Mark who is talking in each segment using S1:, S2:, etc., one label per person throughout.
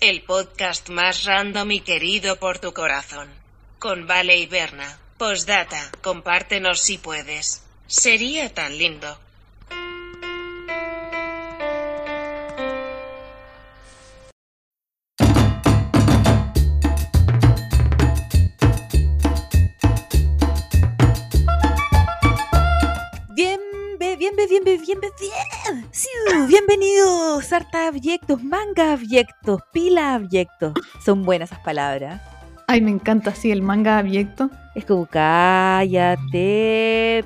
S1: El podcast más random y querido por tu corazón. Con Vale y Berna. Postdata, compártenos si puedes. Sería tan lindo.
S2: Harta abyectos, manga abyectos, pila abyectos. Son buenas esas palabras.
S3: Ay, me encanta así el manga abyecto.
S2: Es como cállate,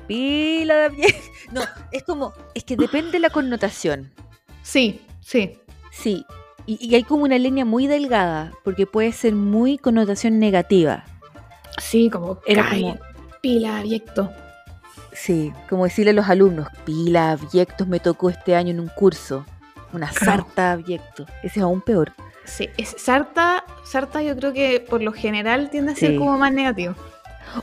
S2: pila de abyectos. No, es como, es que depende de la connotación.
S3: Sí, sí.
S2: Sí, y, y hay como una línea muy delgada, porque puede ser muy connotación negativa.
S3: Sí, como
S2: Era
S3: "Ay,
S2: como-
S3: pila abyecto.
S2: Sí, como decirle a los alumnos, pila abyectos me tocó este año en un curso. Una sarta abyectos. Ese es aún peor.
S3: Sí, es sarta, sarta yo creo que por lo general tiende a ser
S2: Sí.
S3: como más negativo.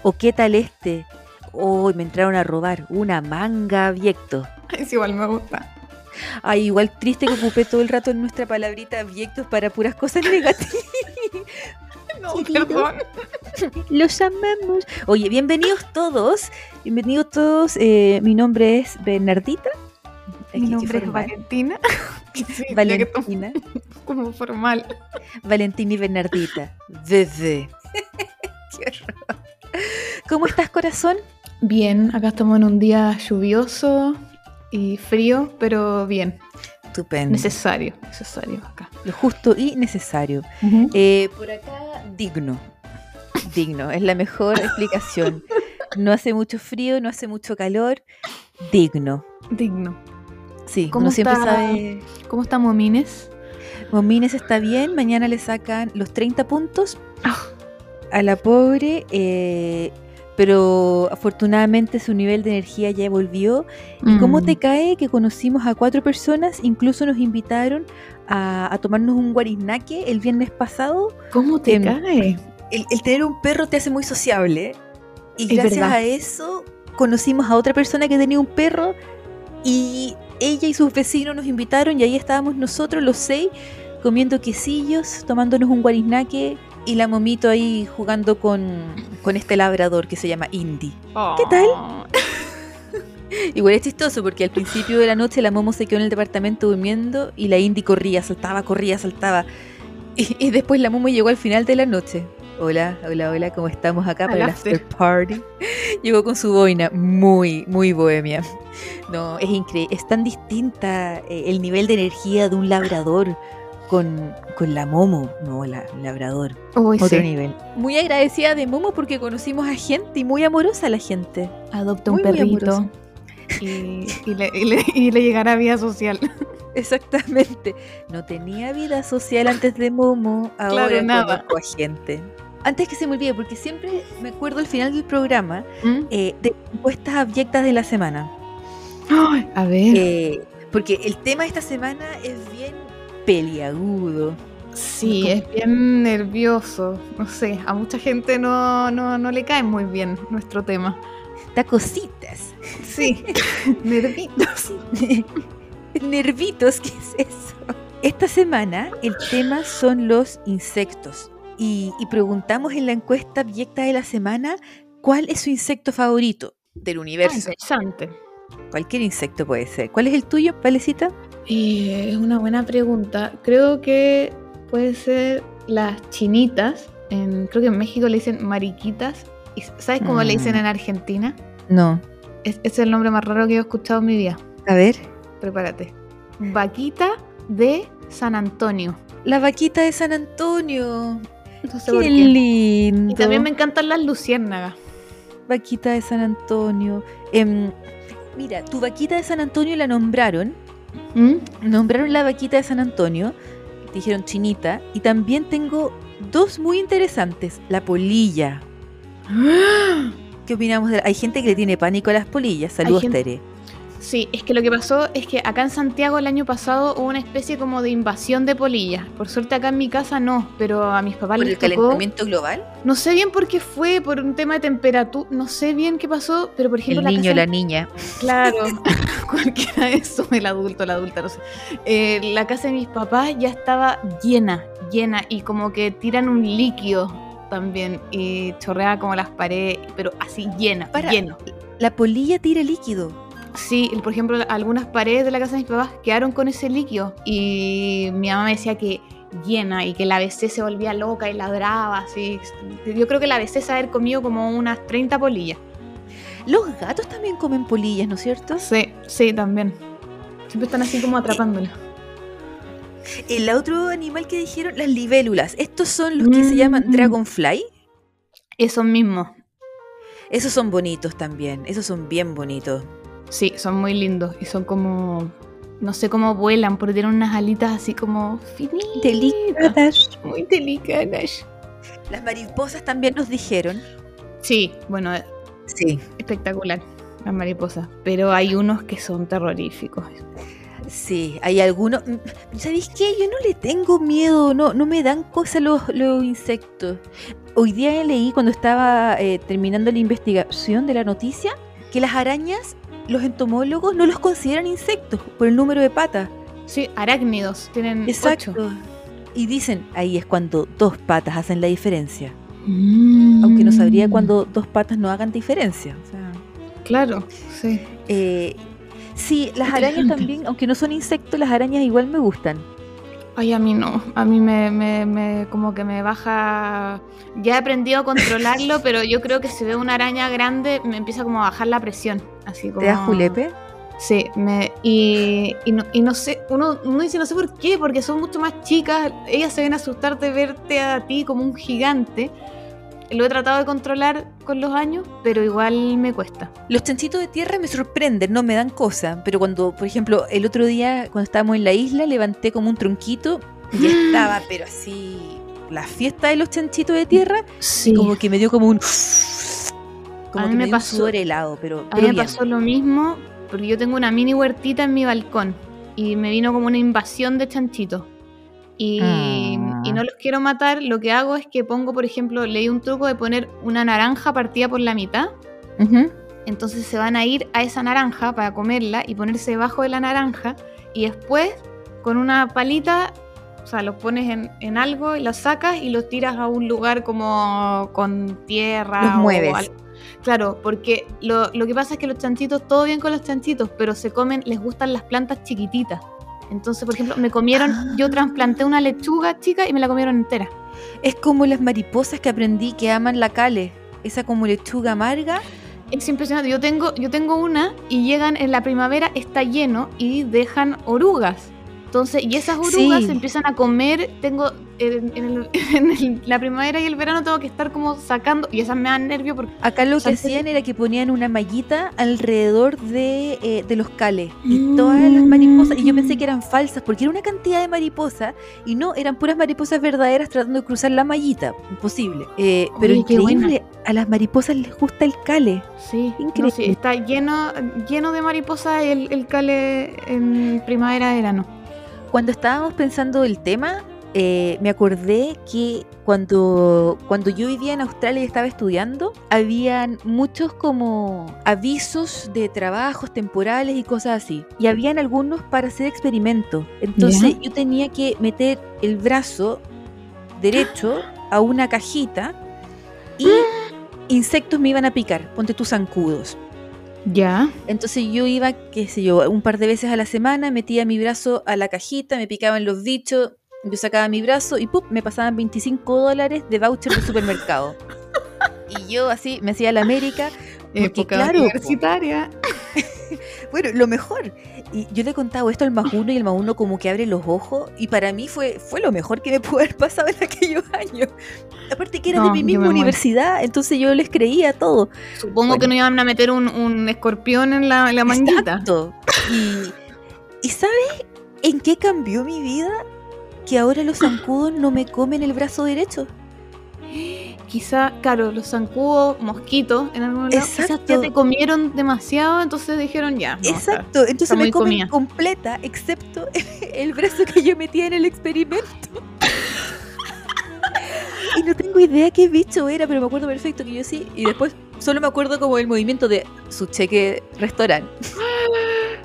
S2: ¿O qué tal este? Hoy me entraron a robar una manga abyecto.
S3: Es igual me gusta.
S2: Ay, igual triste que ocupé todo el rato en nuestra palabrita abyectos para puras cosas negativas.
S3: No, perdón.
S2: Los amamos. Oye, bienvenidos todos. Bienvenidos todos. Eh, mi nombre es Bernardita.
S3: Mi nombre es. Valentina. Sí,
S2: Valentina.
S3: como formal.
S2: Valentina y Bernardita. Bebé. Qué horror. ¿Cómo estás, corazón?
S3: Bien, acá estamos en un día lluvioso y frío, pero bien.
S2: Estupendo.
S3: Necesario, necesario acá.
S2: Lo justo y necesario. Eh, por acá, digno. Digno, es la mejor explicación. No hace mucho frío, no hace mucho calor. Digno.
S3: Digno.
S2: Sí,
S3: ¿Cómo
S2: uno siempre
S3: está?
S2: sabe.
S3: ¿Cómo está Momines?
S2: Momines está bien, mañana le sacan los 30 puntos
S3: Ah.
S2: a la pobre, eh, pero afortunadamente su nivel de energía ya volvió. ¿Y cómo
S3: Mm.
S2: te cae que conocimos a cuatro personas? Incluso nos invitaron a, a tomarnos un guariznaque el viernes pasado.
S3: ¿Cómo te
S2: Em,
S3: cae?
S2: El, el tener un perro te hace muy sociable. Y
S3: Es
S2: gracias
S3: verdad.
S2: a eso conocimos a otra persona que tenía un perro y ella y sus vecinos nos invitaron y ahí estábamos nosotros los seis comiendo quesillos, tomándonos un guariznaque y la momito ahí jugando con, con este labrador que se llama Indy. ¿Qué tal?
S3: Oh.
S2: Igual es chistoso porque al principio de la noche la Momo se quedó en el departamento durmiendo y la Indy corría, saltaba, corría, saltaba. Y, y después la Momo llegó al final de la noche. Hola, hola, hola, ¿cómo estamos acá para el
S3: after.
S2: party? Llegó con su boina, muy, muy bohemia. No, es increíble, es tan distinta eh, el nivel de energía de un labrador con, con la Momo. No, la labrador,
S3: Uy,
S2: otro
S3: sí.
S2: nivel. Muy agradecida de Momo porque conocimos a gente y muy amorosa la gente.
S3: Adopta un
S2: Muy,
S3: perrito y, y le, y le- y le llegará vida social.
S2: Exactamente. No tenía vida social antes de Momo, ahora
S3: Claro, nada.
S2: conozco a gente. Antes que se me olvide, porque siempre me acuerdo al final del programa
S3: ¿Mm?
S2: eh, de encuestas abyectas de la semana.
S3: Ay, a ver.
S2: Eh, porque el tema de esta semana es bien peliagudo.
S3: sí,
S2: como-
S3: es bien nervioso. No sé, a mucha gente no, no, no le cae muy bien nuestro tema.
S2: Da cositas.
S3: Sí, nervitos.
S2: Nervitos, ¿qué es eso? Esta semana el tema son los insectos. Y, y preguntamos en la encuesta abyecta de la semana cuál es su insecto favorito del
S3: Ah,
S2: universo.
S3: interesante.
S2: Cualquier insecto puede ser. ¿Cuál es el tuyo, Valecita?
S3: Eh, es una buena pregunta. Creo que puede ser las chinitas. En, creo que en México le dicen mariquitas. ¿Y ¿Sabes cómo le dicen
S2: Mm.
S3: en Argentina?
S2: No.
S3: Es, es el nombre más raro que he escuchado en mi vida.
S2: A ver.
S3: Prepárate. Vaquita de San Antonio.
S2: La vaquita de San Antonio.
S3: No sé
S2: Qué
S3: por qué.
S2: lindo.
S3: Y también me encantan las luciérnagas.
S2: Vaquita de San Antonio. Em, mira, tu vaquita de San Antonio la nombraron.
S3: ¿Mm?
S2: Nombraron la vaquita de San Antonio. Dijeron chinita. Y también tengo dos muy interesantes. La polilla. ¿Qué opinamos de la- Hay gente que le tiene pánico a las polillas. Saludos,
S3: gente-
S2: Tere.
S3: Sí, es que lo que pasó es que acá en Santiago el año pasado hubo una especie como de invasión de polillas. Por suerte acá en mi casa no, pero a mis papás
S2: ¿Por
S3: les
S2: el
S3: tocó.
S2: calentamiento global?
S3: No sé bien por qué fue, por un tema de temperatura, no sé bien qué pasó, pero por ejemplo
S2: El
S3: la
S2: niño,
S3: casa
S2: la niña.
S3: Claro, cualquiera de eso, el adulto, la adulta, no sé. Eh, la casa de mis papás ya estaba llena, llena, y como que tiran un líquido también, y chorrea como las paredes, pero así llena,
S2: Para.
S3: lleno.
S2: La polilla tira líquido.
S3: Sí, por ejemplo, algunas paredes de la casa de mis papás quedaron con ese líquido, y mi mamá me decía que llena y que la ABC se volvía loca y ladraba, así. Yo creo que la ABC se haber comido como unas 30 polillas.
S2: Los gatos también comen polillas, ¿no es cierto?
S3: Sí, sí, también. Siempre están así como atrapándola.
S2: El otro animal que dijeron, las libélulas. Estos son los que se llaman
S3: Mm.
S2: dragonfly.
S3: Esos mismos.
S2: Esos son bonitos también. Esos son bien bonitos.
S3: Sí, son muy lindos y son como. No sé cómo vuelan, porque tienen unas alitas así como finitas.
S2: Delicadas.
S3: Muy delicadas.
S2: Las mariposas también nos dijeron.
S3: Sí, bueno,
S2: Sí.
S3: espectacular. Las mariposas. Pero hay unos que son terroríficos.
S2: Sí, hay algunos. mm, ¿Sabéis qué? Yo no le tengo miedo, no, no me dan cosas los, los insectos. Hoy día leí cuando estaba eh, terminando la investigación de la noticia que las arañas, los entomólogos no los consideran insectos por el número de patas.
S3: Sí, arácnidos. Tienen
S2: Exacto.
S3: ocho.
S2: Y dicen, ahí es cuando dos patas hacen la diferencia. Aunque no sabría
S3: Mm.
S2: cuando dos patas no hagan diferencia. O sea,
S3: Claro, sí.
S2: eh, sí, las arañas también, aunque no son insectos, las arañas igual me gustan.
S3: Ay, a mí no. A mí me, me, me- como que me baja. Ya he aprendido a controlarlo, pero yo creo que si veo una araña grande me empieza como a bajar la presión. Así como.
S2: ¿Te da julepe?
S3: Sí, me, y, y, no, y no sé, uno, uno dice no sé por qué, porque son mucho más chicas, ellas se ven asustar de verte a ti como un gigante. Lo he tratado de controlar con los años, pero igual me cuesta.
S2: Los chanchitos de tierra me sorprenden, no me dan cosa. Pero cuando, por ejemplo, el otro día, cuando estábamos en la isla, levanté como un tronquito y estaba, pero así, la fiesta de los chanchitos de tierra,
S3: Sí.
S2: como que me dio como un. Como
S3: A mí
S2: que me,
S3: pasó-
S2: sudor helado, pero.
S3: A mí me
S2: bien.
S3: pasó lo mismo, porque yo tengo una mini huertita en mi balcón y me vino como una invasión de chanchitos. Y,
S2: Ah.
S3: y no los quiero matar, lo que hago es que pongo, por ejemplo, leí un truco de poner una naranja partida por la mitad. Entonces se van a ir a esa naranja para comerla y ponerse debajo de la naranja. Y después, con una palita, o sea, los pones en, en algo y los sacas y los tiras a un lugar como con tierra.
S2: Los
S3: o
S2: mueves.
S3: al- Claro, porque lo, lo que pasa es que los chanchitos, todo bien con los chanchitos, pero se comen, les gustan las plantas chiquititas. Entonces, por ejemplo, me comieron,
S2: Ah.
S3: yo trasplanté una lechuga chica y me la comieron entera.
S2: Es como las mariposas que aprendí que aman la cale. Esa como lechuga amarga.
S3: Es impresionante. Yo tengo, yo tengo una y llegan en la primavera, está lleno y dejan orugas. Entonces, y esas orugas
S2: Sí.
S3: se empiezan a comer. Tengo en, en el- en el- la primavera y el verano tengo que estar como sacando. Y esas me dan nervio porque.
S2: Acá lo que hacían era que ponían una mallita alrededor de, eh, de los cales. Y todas las mariposas, y yo pensé que eran falsas, porque era una cantidad de mariposas, y no, eran puras mariposas verdaderas tratando de cruzar la mallita. Imposible. Eh, pero
S3: Oye,
S2: increíble, a las mariposas les gusta el cale.
S3: Sí, no,
S2: Increíble.
S3: sí, está lleno, lleno de mariposas el, el cale en primavera-verano.
S2: Cuando estábamos pensando el tema, eh, me acordé que cuando, cuando yo vivía en Australia y estaba estudiando, habían muchos como avisos de trabajos temporales y cosas así. Y habían algunos para hacer experimentos. Entonces yo tenía que meter el brazo derecho a una cajita y insectos me iban a picar. Ponte tus zancudos.
S3: Ya.
S2: Entonces yo iba, qué sé yo, un par de veces a la semana, metía mi brazo a la cajita, me picaban los bichos, yo sacaba mi brazo y ¡pum! me pasaban 25 dólares de voucher de supermercado. y yo así me hacía la América. Porque,
S3: Época
S2: claro,
S3: universitaria.
S2: Bueno, lo mejor. Y yo le he contado esto al más uno y el más uno como que abre los ojos y para mí fue, fue lo mejor que me pudo haber pasado en aquellos años. Aparte que era de
S3: No,
S2: mi
S3: yo
S2: misma
S3: muero.
S2: universidad, entonces yo les creía todo.
S3: Supongo
S2: Bueno.
S3: que no iban a meter un, un escorpión en la, en la manguita.
S2: Exacto. Y, ¿Y sabes en qué cambió mi vida? Que ahora los zancudos no me comen el brazo derecho.
S3: Quizá, claro, los zancudos, mosquitos en algún lado, quizás ya te comieron demasiado, entonces dijeron ya. no,
S2: Exacto, entonces
S3: está
S2: me comen
S3: comida.
S2: completa, excepto el brazo que yo metía en el experimento. y no tengo idea qué bicho era, pero me acuerdo perfecto que yo sí. Y después solo me acuerdo como el movimiento de su cheque restaurante.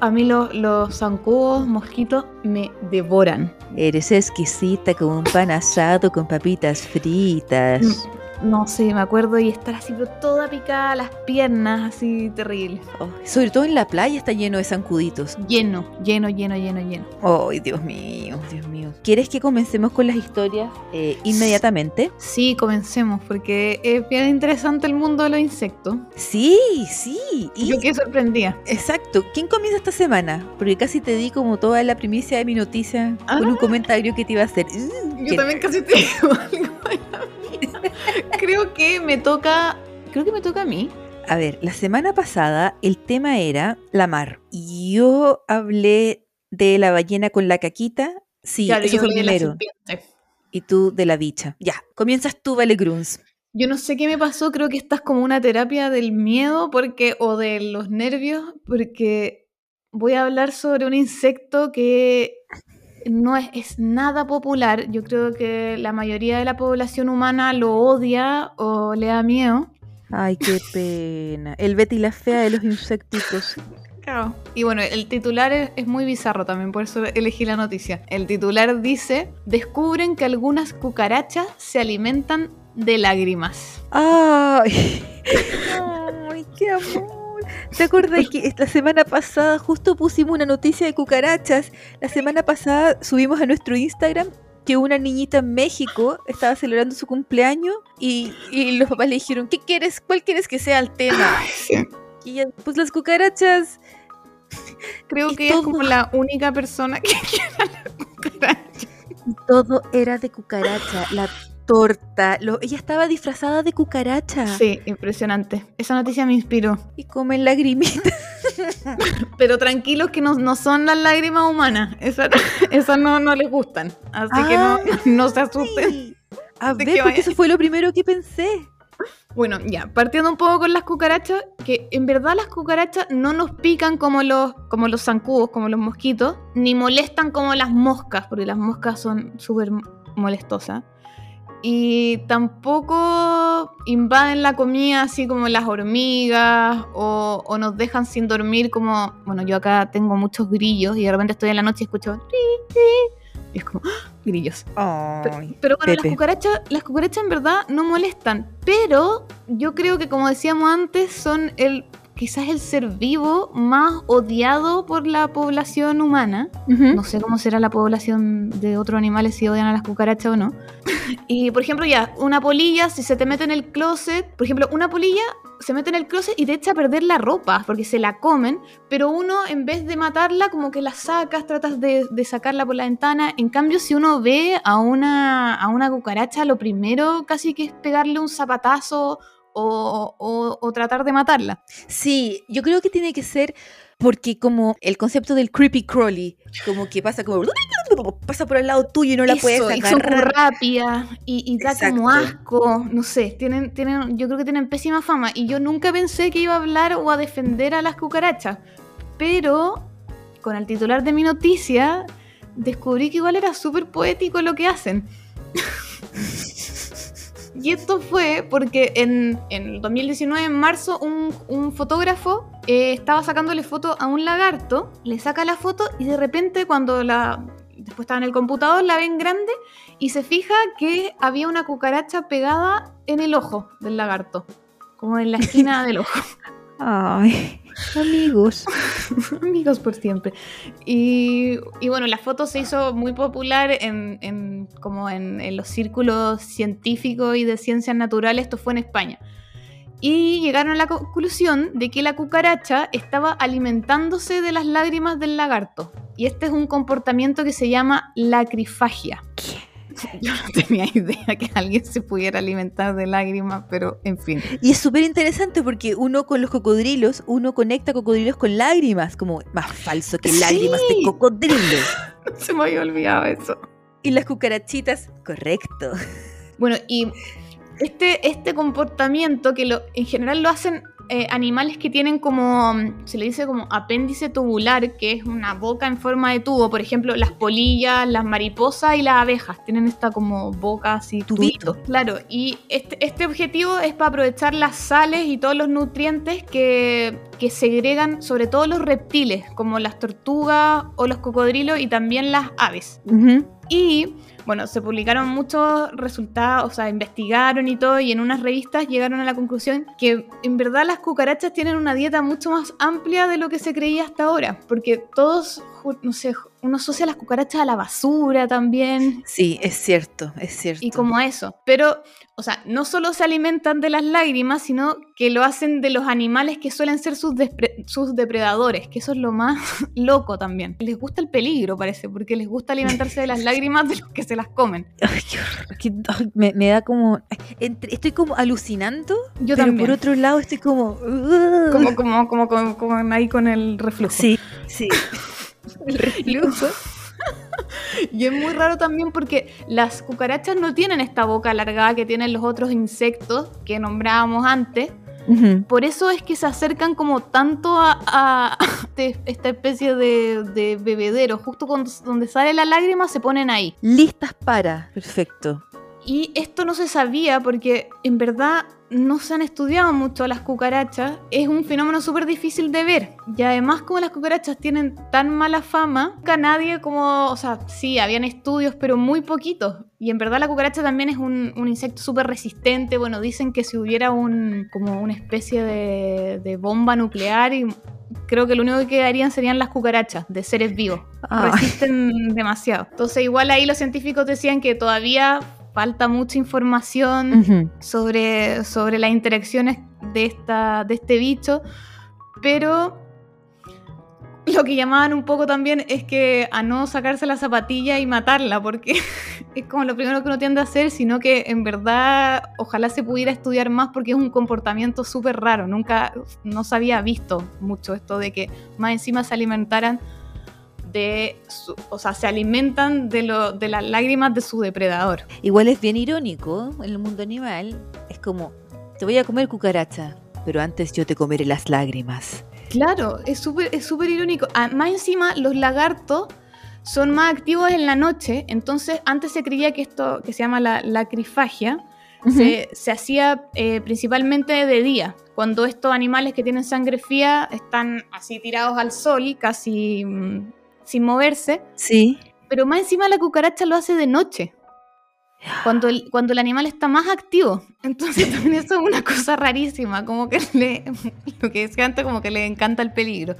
S3: A mí los, los zancudos, mosquitos, me devoran.
S2: Eres exquisita como un pan asado con papitas fritas.
S3: No sé, me acuerdo y estar así, pero toda picada, las piernas, así terrible.
S2: Oh, sobre todo en la playa está lleno de zancuditos.
S3: Lleno, lleno, lleno, lleno, lleno.
S2: Ay, Dios mío, Dios mío. ¿Quieres que comencemos con las historias eh, inmediatamente?
S3: Sí, comencemos, porque es bien interesante el mundo de los insectos.
S2: Sí, sí. Y
S3: Yo quedé sorprendida.
S2: Exacto. ¿Quién comienza esta semana? Porque casi te di como toda la primicia de mi noticia con un comentario que te iba a hacer.
S3: Yo también casi te digo algo. Creo que me toca. Creo que me toca a mí.
S2: A ver, la semana pasada el tema era la mar. Y yo hablé de la ballena con la caquita. Sí,
S3: Claro,
S2: eso
S3: yo
S2: fue
S3: la
S2: primero. Y tú de la bicha. Ya, comienzas tú, Vale Gruns.
S3: Yo no sé qué me pasó, creo que estás como una terapia del miedo porque o de los nervios, porque voy a hablar sobre un insecto que no es, es nada popular. Yo creo que la mayoría de la población humana lo odia o le da miedo.
S2: Ay, qué pena. El Betty la fea de los insectitos.
S3: Y bueno, el titular es, es muy bizarro también, por eso elegí la noticia. El titular dice, descubren que algunas cucarachas se alimentan de lágrimas.
S2: Ay, ay, qué amor. ¿Te acuerdas que la semana pasada justo pusimos una noticia de cucarachas? La semana pasada subimos a nuestro Instagram que una niñita en México estaba celebrando su cumpleaños y, y los papás le dijeron, ¿qué quieres? ¿Cuál quieres que sea el tema? Y ella, pues las cucarachas.
S3: Creo
S2: Y
S3: que ella es como la única persona que quiere la cucaracha.
S2: Y todo era de cucaracha. La torta. lo- ella estaba disfrazada de cucaracha.
S3: Sí, impresionante. Esa noticia me inspiró.
S2: Y comen lagrimitas.
S3: Pero tranquilos que no, no son las lágrimas humanas. Esas, no, no les gustan. Así que no, no se asusten.
S2: Sí. A
S3: ¿De
S2: ver, porque eso fue lo primero que pensé.
S3: Bueno, ya, partiendo un poco con las cucarachas, que en verdad las cucarachas no nos pican como los, como los zancudos, como los mosquitos, ni molestan como las moscas, porque las moscas son súper molestosas. Y tampoco invaden la comida así como las hormigas o, o nos dejan sin dormir como, bueno, yo acá tengo muchos grillos y de repente estoy en la noche y escucho y es como ¡ah! grillos. Pero bueno, las cucarachas, las cucarachas en verdad no molestan, pero yo creo que como decíamos antes, son el quizás el ser vivo más odiado por la población humana. No sé cómo será la población de otros animales si odian a las cucarachas o no. Y por ejemplo, ya, una polilla, si se te mete en el closet, por ejemplo, una polilla se mete en el closet y te echa a perder la ropa porque se la comen, pero uno en vez de matarla, como que la sacas, tratas de, de sacarla por la ventana. En cambio, si uno ve a una, a una cucaracha, lo primero casi que es pegarle un zapatazo o, o- o tratar de matarla.
S2: Sí, yo creo que tiene que ser porque como el concepto del creepy crawly, como que pasa como pasa por al lado tuyo y no la
S3: Eso,
S2: puedes
S3: y son como rápidas y, y da como asco, no sé, tienen, tienen, yo creo que tienen pésima fama y yo nunca pensé que iba a hablar o a defender a las cucarachas, pero con el titular de mi noticia descubrí que igual era súper poético lo que hacen. Y esto fue porque en, en el 2019, en marzo, un, un fotógrafo eh, estaba sacándole foto a un lagarto, le saca la foto y de repente cuando la... Después estaba en el computador, la ven grande y se fija que había una cucaracha pegada en el ojo del lagarto, como en la esquina del ojo.
S2: Ay, amigos.
S3: Amigos por siempre. Y, y bueno, la foto se hizo muy popular en, en- como en, en los círculos científicos y de ciencias naturales. Esto fue en España. Y llegaron a la conclusión de que la cucaracha estaba alimentándose de las lágrimas del lagarto. Y este es un comportamiento que se llama lacrifagia. Yo no tenía idea que alguien se pudiera alimentar de lágrimas, pero en fin.
S2: Y es súper interesante porque uno con los cocodrilos, uno conecta cocodrilos con lágrimas, como más falso que
S3: Sí.
S2: lágrimas de cocodrilo.
S3: Se me había olvidado eso.
S2: Y las cucarachitas, correcto.
S3: Bueno, y este, este comportamiento que lo, en general lo hacen eh, animales que tienen como, se le dice como apéndice tubular, que es una boca en forma de tubo. Por ejemplo, las polillas, las mariposas y las abejas tienen esta como boca así
S2: Tubito.
S3: Claro, y este, este objetivo es para aprovechar las sales y todos los nutrientes que, que segregan sobre todo los reptiles, como las tortugas o los cocodrilos y también las aves. Y bueno, se publicaron muchos resultados, o sea, investigaron y todo, y en unas revistas llegaron a la conclusión que en verdad las cucarachas tienen una dieta mucho más amplia de lo que se creía hasta ahora, porque todos, no sé, uno asocia las cucarachas a la basura también,
S2: Sí, es cierto, es cierto.
S3: y como a eso. Pero, o sea, no solo se alimentan de las lágrimas, sino que lo hacen de los animales que suelen ser sus, sus depredadores, que eso es lo más loco también. Les gusta el peligro, parece, porque les gusta alimentarse de las lágrimas de los que se las comen.
S2: Ay, qué horror, me, me da como. estoy como alucinando.
S3: Yo
S2: pero
S3: también.
S2: por otro lado estoy como.
S3: Como, como, como, como, como ahí con el reflujo.
S2: Sí, sí.
S3: Y luego- Y es muy raro también porque las cucarachas no tienen esta boca alargada que tienen los otros insectos que nombrábamos antes. Por eso es que se acercan como tanto a, a este- esta especie de, de bebedero. Justo cuando, donde sale la lágrima se ponen ahí.
S2: Listas para. Perfecto.
S3: Y esto no se sabía porque en verdad no se han estudiado mucho las cucarachas. Es un fenómeno súper difícil de ver. Y además como las cucarachas tienen tan mala fama, nunca nadie como, o sea, sí, habían estudios, pero muy poquitos. Y en verdad la cucaracha también es un, un insecto súper resistente. Bueno, dicen que si hubiera un, como una especie de, de bomba nuclear y... Creo que lo único que quedarían serían las cucarachas de seres vivos
S2: Ay.
S3: resisten demasiado. Entonces, igual ahí los científicos decían que todavía falta mucha información sobre, sobre las interacciones de, esta, de este bicho, pero lo que llamaban un poco también es que a no sacarse la zapatilla y matarla, porque es como lo primero que uno tiende a hacer, sino que en verdad ojalá se pudiera estudiar más porque es un comportamiento súper raro, nunca, no se había visto mucho esto de que más encima se alimentaran de, su- o sea, se alimentan de, lo, de las lágrimas de su depredador.
S2: Igual es bien irónico en el mundo animal. Es como, te voy a comer cucaracha, pero antes yo te comeré las lágrimas.
S3: Claro, es súper es súper irónico. Ah, Más encima, los lagartos son más activos en la noche, entonces antes se creía que esto, que se llama la lacrifagia, se, se hacía eh, principalmente de día, cuando estos animales que tienen sangre fría están así tirados al sol, casi mm, sin moverse,
S2: Sí.
S3: pero más encima la cucaracha lo hace de noche. Cuando el, cuando el animal está más activo. Entonces también eso es una cosa rarísima, como que le, lo que decía antes, como que le encanta el peligro.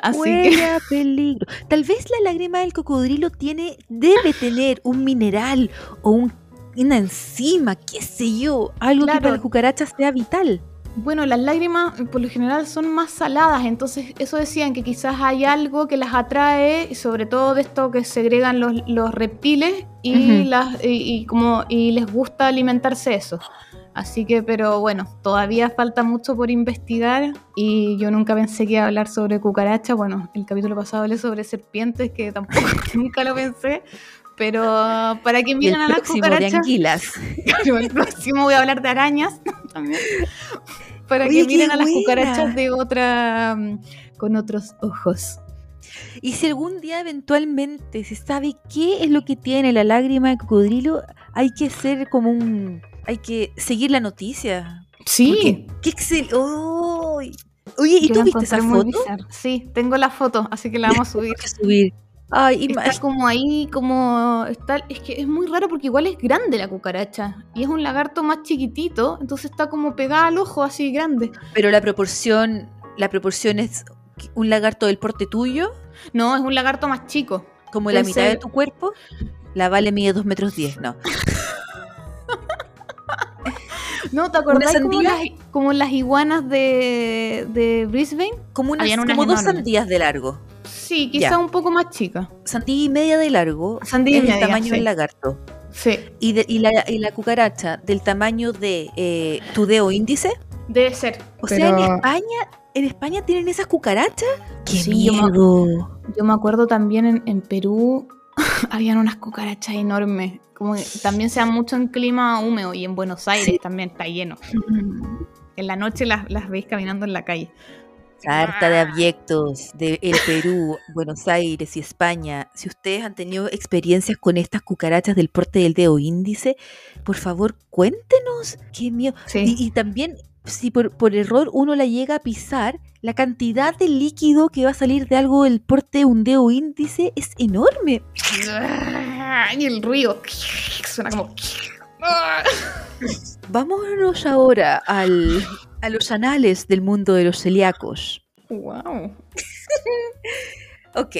S3: Así que
S2: peligro. Tal vez la lágrima del cocodrilo tiene, debe tener un mineral o un- una enzima, qué sé yo, algo que
S3: Claro.
S2: para las cucarachas sea vital.
S3: Bueno, las lágrimas por lo general son más saladas, entonces eso decían que quizás hay algo que las atrae, sobre todo de esto que segregan los, los reptiles y, las, y, y como, y les gusta alimentarse eso. Así que, pero bueno, todavía falta mucho por investigar y yo nunca pensé que iba a hablar sobre cucarachas. Bueno, el capítulo pasado hablé sobre serpientes, que tampoco nunca lo pensé, pero para que miren a las
S2: próximo de
S3: cucarachas...
S2: anguilas.
S3: Claro, el próximo voy a hablar de arañas también. Para
S2: Oye,
S3: que miren a las
S2: buena.
S3: cucarachas de otra mm, con otros ojos.
S2: Y si algún día eventualmente se sabe qué es lo que tiene la lágrima de cocodrilo, hay que ser como un... Hay que seguir la noticia.
S3: Sí.
S2: Porque- ¡Qué excelente! Oye, ¿y
S3: Yo
S2: tú viste esa foto?
S3: Sí, tengo la foto, así que la vamos a subir.
S2: Ay, y
S3: Está como ahí, como está, es que es muy raro porque igual es grande la cucaracha y es un lagarto más chiquitito, entonces está como pegada al ojo así grande.
S2: Pero la proporción, la proporción es un lagarto del porte tuyo,
S3: No, es un lagarto más chico.
S2: como la mitad de tu cuerpo. La vale mide 2 metros 10, no.
S3: No, ¿te acordás como las, como las iguanas de, de Brisbane?
S2: Como, unas, como dos sandías de largo.
S3: Sí, quizá
S2: Ya.
S3: un poco más chica.
S2: Sandía y media de largo
S3: Sandía y
S2: es el
S3: media,
S2: tamaño
S3: sí.
S2: del lagarto.
S3: Sí,
S2: Y, de- y, la, y la cucaracha del tamaño de eh, tu dedo índice.
S3: debe ser.
S2: O sea, en España, en España tienen esas cucarachas. ¡Qué
S3: Sí, yo me-
S2: miedo!
S3: yo me acuerdo también en, en Perú habían unas cucarachas enormes. Como que también se da mucho en clima húmedo y en Buenos Aires también está lleno. En la noche las, las veis caminando en la calle.
S2: Carta de abyectos de el Perú, Buenos Aires y España. Si ustedes han tenido experiencias con estas cucarachas del porte del dedo índice, por favor cuéntenos. Qué miedo.
S3: Sí.
S2: Y, y también, si por, por error uno la llega a pisar, la cantidad de líquido que va a salir de algo del porte de un dedo índice es enorme.
S3: Y el ruido suena como.
S2: Vámonos ahora al, a los anales del mundo de los celíacos.
S3: Wow.
S2: Ok,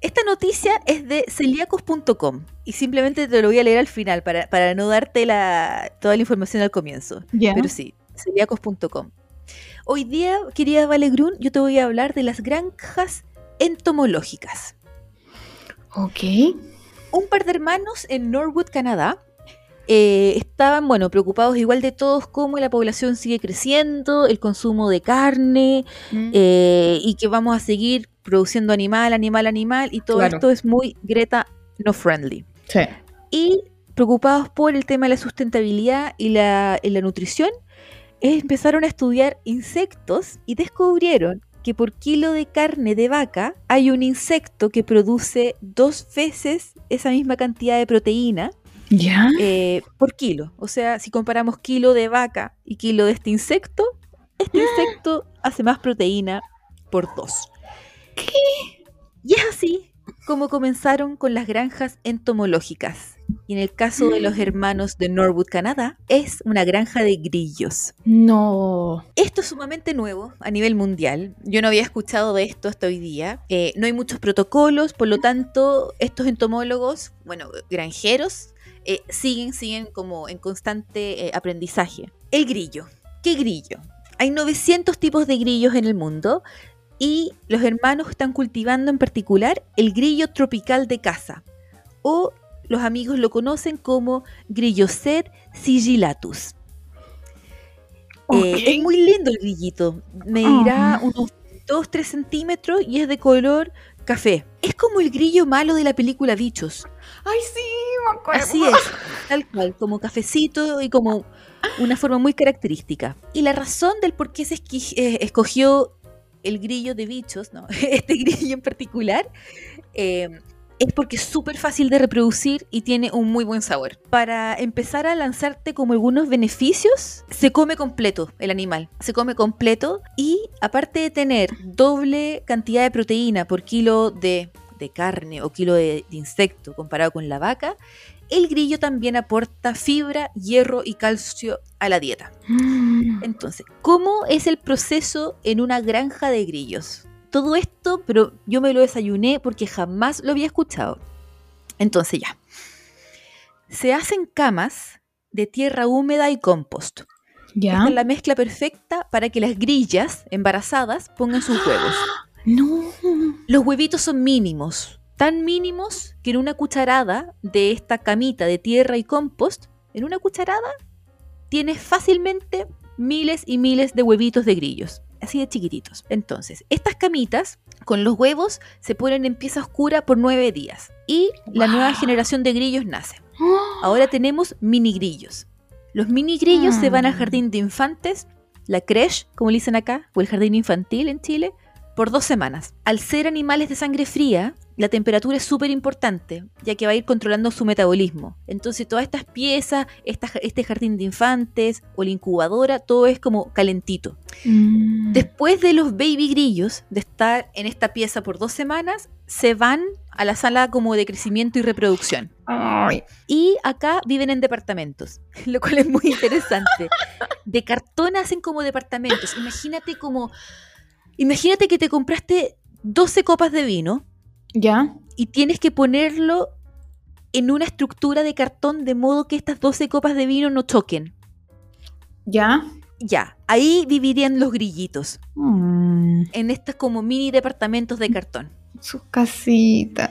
S2: esta noticia es de celíacos.com y simplemente te lo voy a leer al final para, para no darte la, toda la información al comienzo. Pero sí, celíacos.com. Hoy día, querida Valegrun, yo te voy a hablar de las granjas entomológicas.
S3: Ok.
S2: Un par de hermanos en Norwood, Canadá, eh, estaban, bueno, preocupados igual de todos cómo la población sigue creciendo, el consumo de carne,
S3: Mm.
S2: eh, y que vamos a seguir produciendo animal, animal, animal, y todo
S3: Claro.
S2: esto es muy Greta no friendly.
S3: Sí.
S2: Y preocupados por el tema de la sustentabilidad y la, y la nutrición, empezaron a estudiar insectos y descubrieron que por kilo de carne de vaca hay un insecto que produce dos veces esa misma cantidad de proteína
S3: ¿Ya?
S2: eh, por kilo. O sea, si comparamos kilo de vaca y kilo de este insecto, este insecto hace más proteína por dos. Y es así como comenzaron con las granjas entomológicas. Y en el caso de los hermanos de Norwood, Canadá, es una granja de grillos.
S3: No.
S2: Esto es sumamente nuevo a nivel mundial. Yo no había escuchado de esto hasta hoy día. Eh, no hay muchos protocolos, por lo tanto, estos entomólogos, bueno, granjeros, eh, siguen, siguen como en constante eh, aprendizaje. El grillo. ¿Qué grillo? Hay 900 tipos de grillos en el mundo y los hermanos están cultivando en particular el grillo tropical de casa o los amigos lo conocen como Grillocet sigillatus. Eh,
S3: Ok.
S2: es muy lindo el grillito. Medirá unos 2-3 centímetros y es de color café. Es como el grillo malo de la película Bichos.
S3: Ay, sí, me acuerdo.
S2: Así es, tal cual, como cafecito y como una forma muy característica. Y la razón del por qué se eh, escogió el grillo de bichos, no, este grillo en particular, eh, es porque es súper fácil de reproducir y tiene un muy buen sabor. Para empezar a lanzarte como algunos beneficios, se come completo el animal. Se come completo y aparte de tener doble cantidad de proteína por kilo de, de carne o kilo de, de insecto comparado con la vaca, el grillo también aporta fibra, hierro y calcio a la dieta.
S3: Mm.
S2: Entonces, ¿cómo es el proceso en una granja de grillos? Todo esto, pero yo me lo desayuné porque jamás lo había escuchado. Entonces ya. Se hacen camas de tierra húmeda y compost.
S3: ¿Ya?
S2: Esta es la mezcla perfecta para que las grillas embarazadas pongan sus huevos.
S3: No.
S2: Los huevitos son mínimos, tan mínimos que en una cucharada de esta camita de tierra y compost, en una cucharada tienes fácilmente miles y miles de huevitos de grillos, así de chiquititos. Entonces, estas camitas con los huevos se ponen en pieza oscura por nueve días y la nueva generación de grillos nace. Ahora tenemos mini grillos. Los mini grillos se van al
S3: Mm.
S2: jardín de infantes, la creche, como le dicen acá, o el jardín infantil en Chile, por dos semanas. Al ser animales de sangre fría, la temperatura es súper importante, ya que va a ir controlando su metabolismo. Entonces, todas estas piezas, esta- este jardín de infantes o la incubadora, todo es como calentito.
S3: Mm.
S2: Después de los baby grillos, de estar en esta pieza por dos semanas, se van a la sala como de crecimiento y reproducción.
S3: Ay.
S2: Y acá viven en departamentos, lo cual es muy interesante. De cartón hacen como departamentos. Imagínate como. Imagínate que te compraste 12 copas de vino
S3: ¿Ya?
S2: y tienes que ponerlo en una estructura de cartón de modo que estas 12 copas de vino no choquen.
S3: ¿Ya?
S2: Ya, ahí vivirían los grillitos,
S3: Mm.
S2: en estos como mini departamentos de cartón.
S3: Sus casitas.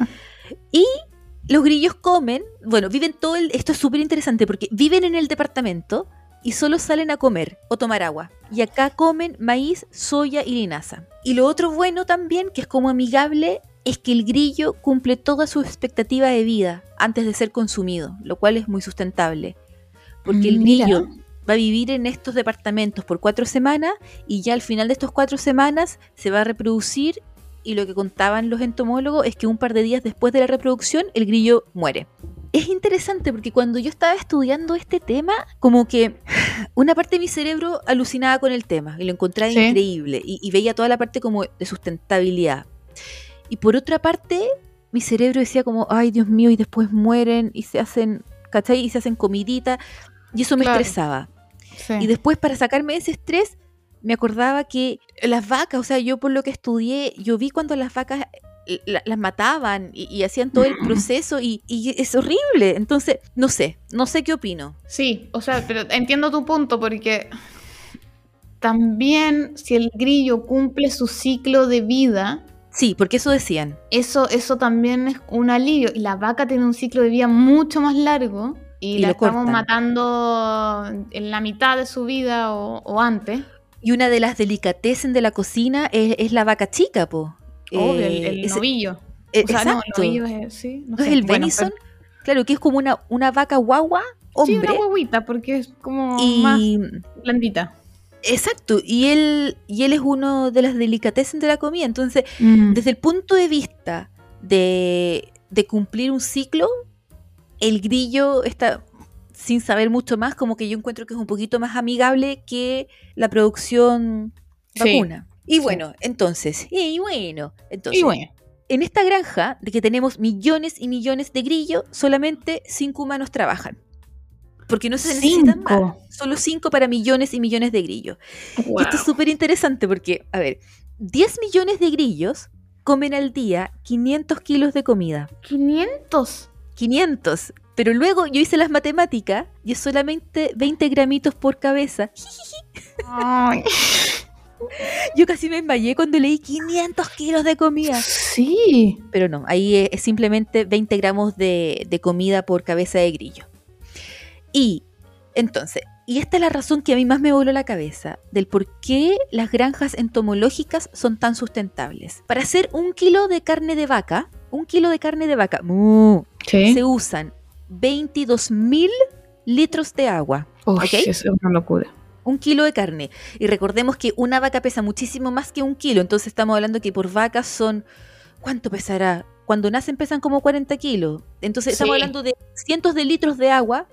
S2: Los grillos comen, bueno, viven todo el... Esto es súper interesante porque viven en el departamento y solo salen a comer o tomar agua. Y acá comen maíz, soya y linaza. Y lo otro bueno también, que es como amigable, es que el grillo cumple toda su expectativa de vida antes de ser consumido, lo cual es muy sustentable. Porque el
S3: Mira.
S2: grillo va a vivir en estos departamentos por cuatro semanas y ya al final de estos cuatro semanas se va a reproducir y lo que contaban los entomólogos es que un par de días después de la reproducción el grillo muere. Es interesante porque cuando yo estaba estudiando este tema, como que una parte de mi cerebro alucinaba con el tema y lo encontraba
S3: Sí.
S2: increíble y, y veía toda la parte como de sustentabilidad. Y por otra parte, mi cerebro decía como, ay Dios mío, y después mueren y se hacen, ¿cachai? Y se hacen comidita. Y eso me
S3: Claro.
S2: estresaba.
S3: Sí.
S2: Y después para sacarme ese estrés, me acordaba que las vacas, o sea, yo por lo que estudié, yo vi cuando las vacas eh, la- las mataban y, y hacían todo el proceso y, y es horrible. Entonces, no sé, no sé qué opino.
S3: Sí, o sea, pero entiendo tu punto porque también si el grillo cumple su ciclo de vida,
S2: Sí, porque eso decían.
S3: eso, eso también es un alivio. Y la vaca tiene un ciclo de vida mucho más largo y,
S2: Y
S3: la estamos
S2: cortan.
S3: matando en la mitad de su vida o, o antes.
S2: Y una de las delicatessen de la cocina es, es la vaca chica, po.
S3: Obvio, el,
S2: Eh,
S3: el novillo.
S2: eh,
S3: O sea, no, el
S2: exacto.
S3: novillo es, sí, no
S2: ¿No es
S3: sé.
S2: el
S3: Bueno,
S2: venison? Claro, que es como una, una vaca guagua,
S3: pero- Sí,
S2: hombre.
S3: una huevita, porque es como más
S2: y
S3: blandita.
S2: Exacto, y él, y él es uno de las delicatessen de la comida. Entonces,
S3: Mm.
S2: desde el punto de vista de, de cumplir un ciclo, el grillo está sin saber mucho más, como que yo encuentro que es un poquito más amigable que la producción
S3: Sí,
S2: vacuna. Y
S3: sí.
S2: bueno, entonces, y bueno, entonces,
S3: Y bueno,
S2: en esta granja de que tenemos millones y millones de grillos, solamente cinco humanos trabajan. Porque no se necesitan
S3: Cinco.
S2: más. Solo cinco para millones y millones de grillos. Y esto es súper interesante porque, a ver, 10 millones de grillos comen al día 500 kilos de comida.
S3: 500.
S2: 500. Pero luego yo hice las matemáticas y es solamente 20 gramitos por cabeza.
S3: Ay,
S2: Yo casi me desmayé cuando leí 500 kilos de comida.
S3: sí.
S2: Pero no, ahí es, es simplemente 20 gramos de, de comida por cabeza de grillo. Y entonces, y esta es la razón que a mí más me voló la cabeza del por qué las granjas entomológicas son tan sustentables. Para hacer un kilo de carne de vaca, un kilo de carne de vaca, se usan 22 mil litros de agua.
S3: Uy. Es una locura.
S2: Un kilo de carne. Y recordemos que una vaca pesa muchísimo más que un kilo. Entonces estamos hablando que por vaca son. ¿Cuánto pesará? Cuando nacen pesan como 40 kilos. Entonces estamos
S3: Sí.
S2: hablando de cientos de litros de agua.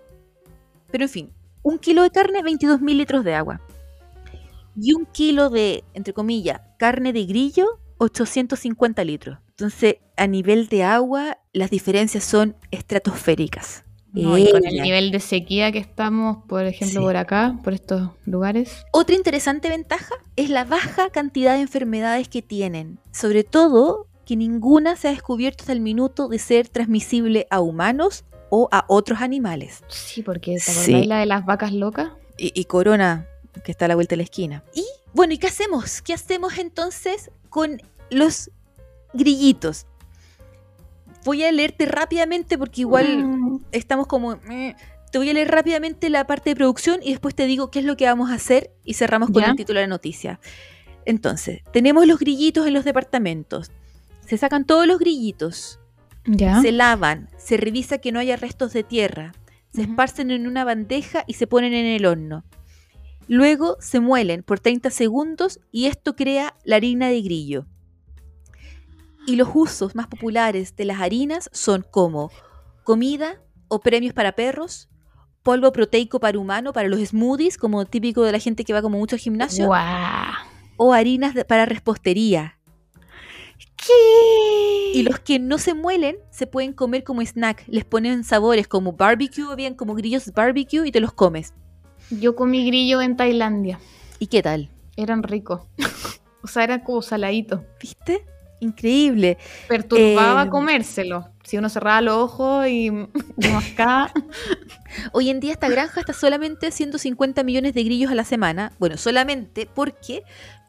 S2: Pero en fin, un kilo de carne, 22 mil litros de agua. Y un kilo de, entre comillas, carne de grillo, 850 litros. Entonces, a nivel de agua, las diferencias son estratosféricas.
S3: No, y con el nivel de sequía que estamos, por ejemplo,
S2: Sí.
S3: por acá, por estos lugares.
S2: Otra interesante ventaja es la baja cantidad de enfermedades que tienen, sobre todo que ninguna se ha descubierto hasta el minuto de ser transmisible a humanos o a otros animales.
S3: Sí, porque ¿te
S2: Sí.
S3: acordáis la de las vacas locas?
S2: Y, y Corona, que está a la vuelta de la esquina. Y bueno, ¿y qué hacemos? ¿Qué hacemos entonces con los grillitos? Voy a leerte rápidamente porque igual
S3: Mm,
S2: estamos como... eh, Te voy a leer rápidamente la parte de producción y después te digo qué es lo que vamos a hacer y cerramos con
S3: Ya.
S2: el título de la noticia. Entonces, tenemos los grillitos en los departamentos. Se sacan todos los grillitos,
S3: Ya.
S2: se lavan, se revisa que no haya restos de tierra, se esparcen en una bandeja y se ponen en el horno. Luego se muelen por 30 segundos y esto crea la harina de grillo. Y los usos más populares de las harinas son como comida o premios para perros, polvo proteico para humano, para los smoothies, como típico de la gente que va como mucho al gimnasio, o harinas de- para repostería. Y los que no se muelen se pueden comer como snack. Les ponen sabores como barbecue, o bien como grillos barbecue y te los comes.
S3: Yo comí grillo en Tailandia.
S2: ¿Y qué tal?
S3: Eran ricos. o sea, era como saladito.
S2: ¿Viste? Increíble.
S3: Perturbaba
S2: Eh,
S3: comérselo. Si uno cerraba los ojos y, mascaba.
S2: Hoy en día esta granja está solamente haciendo 50 millones de grillos a la semana. Bueno, solamente porque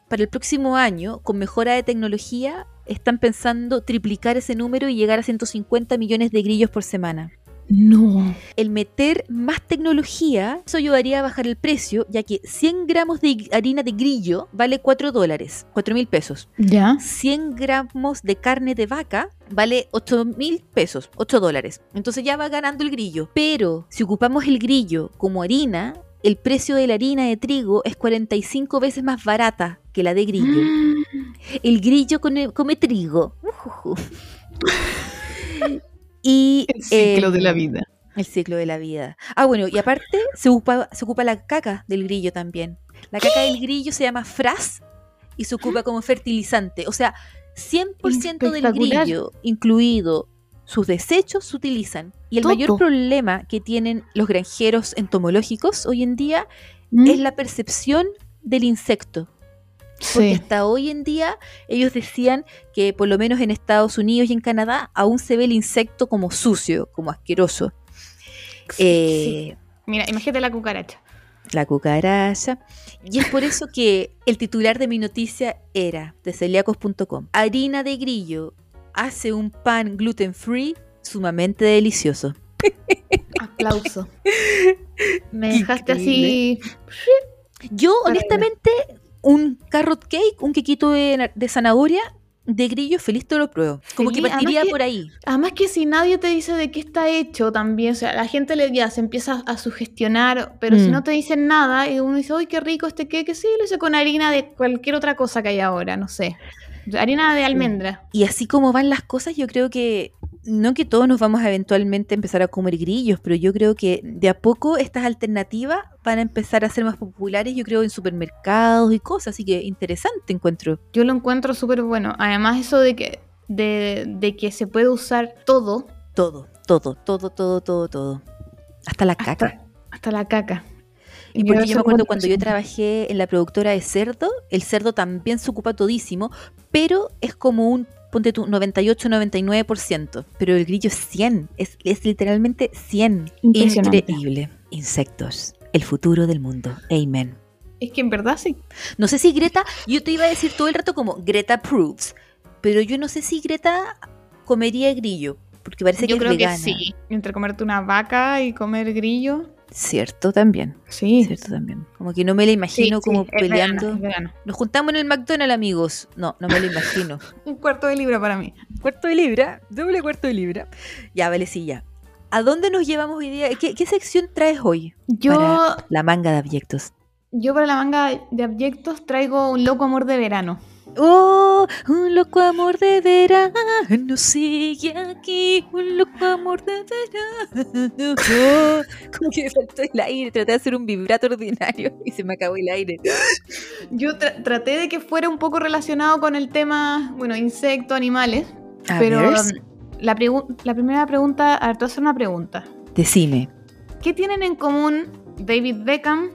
S2: para el próximo año, con mejora de tecnología, están pensando triplicar ese número y llegar a 150 millones de grillos por semana.
S3: No.
S2: El meter más tecnología, eso ayudaría a bajar el precio, ya que 100 gramos de harina de grillo vale 4 dólares, 4 mil pesos.
S3: ¿Ya?
S2: 100 gramos de carne de vaca vale 8 mil pesos, 8 dólares. Entonces ya va ganando el grillo. Pero si ocupamos el grillo como harina, el precio de la harina de trigo es 45 veces más barata que la de grillo. El grillo come, come trigo. Y
S3: El ciclo
S2: em,
S3: de la vida.
S2: el ciclo de la vida. Ah, bueno, y aparte se ocupa, se ocupa la caca del grillo también. La caca del grillo se llama fras y se ocupa como fertilizante. O sea, 100% del grillo, incluido sus desechos, se utilizan. Y el
S3: Todo.
S2: mayor problema que tienen los granjeros entomológicos hoy en día
S3: ¿Mm?
S2: es la percepción del insecto. Porque
S3: Sí.
S2: hasta hoy en día ellos decían que por lo menos en Estados Unidos y en Canadá aún se ve el insecto como sucio, como asqueroso.
S3: Sí.
S2: Eh,
S3: Mira, imagínate la cucaracha.
S2: la cucaracha. Y es por eso que el titular de mi noticia era de celíacos.com. Harina de grillo hace un pan gluten free sumamente delicioso.
S3: Aplauso. Me dejaste así.
S2: Yo, honestamente, un carrot cake, un quequito de, de zanahoria de grillo, feliz te lo pruebo. Como que
S3: Feliz,
S2: partiría
S3: que-
S2: por ahí.
S3: Además que si nadie te dice de qué está hecho también, o sea, la gente le ya se empieza a sugestionar, pero si
S2: Mm.
S3: no te dicen nada y uno dice, ¡ay, qué rico este queque! Sí, lo hice con harina de cualquier otra cosa que hay ahora, no sé. Harina de almendra.
S2: Y así como van las cosas, yo creo que no que todos nos vamos a eventualmente empezar a comer grillos, pero yo creo que de a poco estas alternativas van a empezar a ser más populares, yo creo, en supermercados y cosas, así que interesante encuentro.
S3: Yo lo encuentro súper bueno. Además, eso de que, de, de que se puede usar todo,
S2: Todo, todo, todo, todo, todo, todo. Hasta la
S3: hasta,
S2: caca.
S3: hasta la caca.
S2: Y porque yo me acuerdo cuando yo trabajé en la productora de cerdo, el cerdo también se ocupa todísimo, pero es como un, ponte tú, 98-99%, pero el grillo es 100, es, es literalmente 100.
S3: Impresionante.
S2: Increíble. Insectos, el futuro del mundo. Amen.
S3: Es que en verdad sí.
S2: No sé si Greta, yo te iba a decir todo el rato como Greta proves, pero yo no sé si Greta comería grillo, porque parece
S3: Yo
S2: que
S3: creo
S2: es vegana.
S3: que sí. Entre comerte una vaca y comer grillo.
S2: Cierto también,
S3: Sí.
S2: cierto también. Como que no me la imagino
S3: Sí,
S2: como
S3: sí,
S2: peleando.
S3: vegano, es vegano.
S2: Nos juntamos en el McDonald's, amigos. No, no me lo imagino.
S3: Un cuarto de libra para mí.
S2: cuarto de libra, doble cuarto de libra. Ya, vale, sí, ya. ¿A dónde nos llevamos hoy día? ¿Qué, qué sección traes hoy?
S3: Yo,
S2: Para- La manga de abyectos.
S3: yo para la manga de abyectos traigo un loco amor de verano.
S2: Oh, un loco amor de verano sigue aquí, un loco amor de verano. Oh, como que me faltó el aire, traté de hacer un vibrato ordinario y se me acabó el aire.
S3: Yo tra- traté de que fuera un poco relacionado con el tema, bueno, insectos, animales.
S2: A
S3: pero
S2: ver,
S3: um, la, la primera pregunta, a ver, te voy a hacer una pregunta.
S2: decime.
S3: ¿Qué tienen en común David Beckham,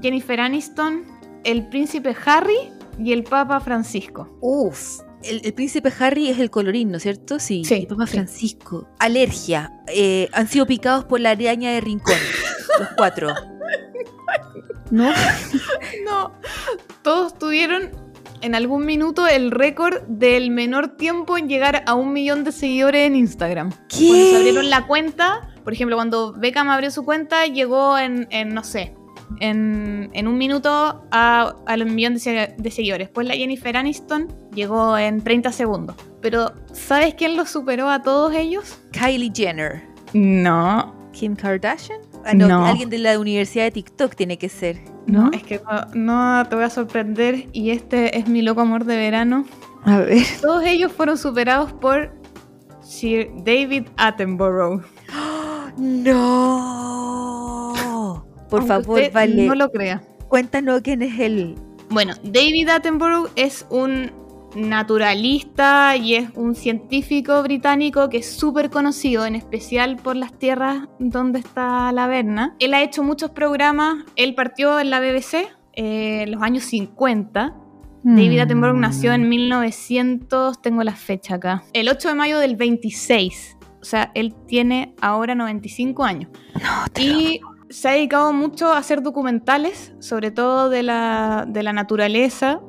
S3: Jennifer Aniston, el príncipe Harry y el Papa Francisco?
S2: Uf. El, el príncipe Harry es el colorín, ¿no es cierto? Sí.
S3: Sí,
S2: El Papa
S3: sí.
S2: Francisco. Alergia. Eh, han sido picados por la araña de rincón. los cuatro. ¿No?
S3: No, todos tuvieron en algún minuto el récord del menor tiempo en llegar a un millón de seguidores en Instagram.
S2: ¿Qué?
S3: Cuando se abrieron la cuenta, por ejemplo, cuando Beckham abrió su cuenta, llegó en, en, no sé, en, en un minuto a, al millón de, se- de seguidores. Pues la Jennifer Aniston llegó en 30 segundos. Pero, ¿sabes quién lo superó a todos ellos?
S2: Kylie Jenner.
S3: No,
S2: Kim Kardashian. Ah, no,
S3: No.
S2: alguien de la universidad de TikTok tiene que ser.
S3: no, es que no, no te voy a sorprender y este es mi loco amor de verano.
S2: A ver.
S3: Todos ellos fueron superados por Sir David Attenborough.
S2: No. Por
S3: Aunque
S2: favor,
S3: usted
S2: vale.
S3: No lo crea.
S2: Cuéntanos quién es él.
S3: Bueno, David Attenborough es un naturalista y es un científico británico que es súper conocido, en especial por las tierras donde está la Verna. Él ha hecho muchos programas, él partió en la BBC eh, en los años 50. David Attenborough nació en 1900, tengo la fecha acá, el 8 de mayo del 26. O sea, él tiene ahora 95 años.
S2: No, te
S3: Y se ha dedicado mucho a hacer documentales, sobre todo de la, de la naturaleza.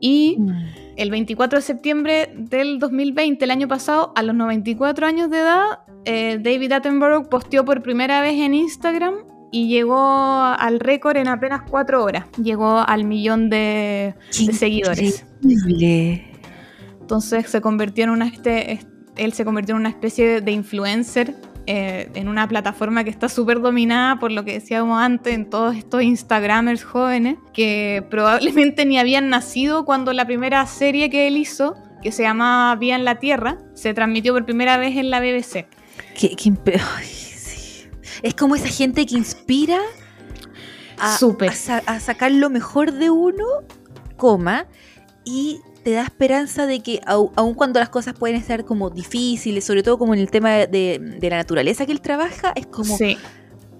S3: Y
S2: lo-
S3: el 24 de septiembre del 2020, el año pasado, a los 94 años de edad, eh, David Attenborough posteó por primera vez en Instagram y llegó al récord en apenas cuatro horas. Llegó al millón de, de seguidores.
S2: Increíble.
S3: Entonces se convirtió en una este, es- él se convirtió en una especie de influencer eh, en una plataforma que está súper dominada por lo que decíamos antes en todos estos Instagramers jóvenes que probablemente ni habían nacido cuando la primera serie que él hizo, que se llamaba Vía en la Tierra, se transmitió por primera vez en la BBC.
S2: Qué- qué impe- ay, sí. Es como esa gente que inspira a,
S3: Súper.
S2: a sa- a sacar lo mejor de uno, coma, y te da esperanza de que au- aun cuando las cosas pueden estar como difíciles, sobre todo como en el tema de, de la naturaleza que él trabaja, es como
S3: Sí,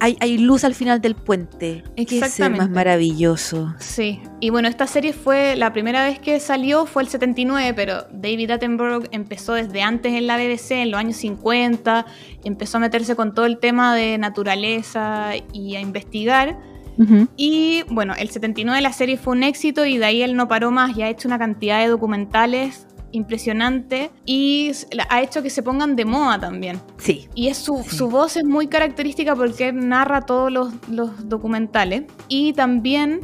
S2: hay, hay luz al final del puente. Ser más maravilloso.
S3: Sí, y bueno, esta serie fue la primera vez que salió, fue el 79, pero David Attenborough empezó desde antes en la BBC, en los años 50, empezó a meterse con todo el tema de naturaleza y a investigar. Y bueno, el 79 la serie fue un éxito y de ahí él no paró más y ha hecho una cantidad de documentales impresionante y ha hecho que se pongan de moda también.
S2: Sí.
S3: Y es su,
S2: Sí.
S3: su voz es muy característica porque narra todos los, los documentales. Y también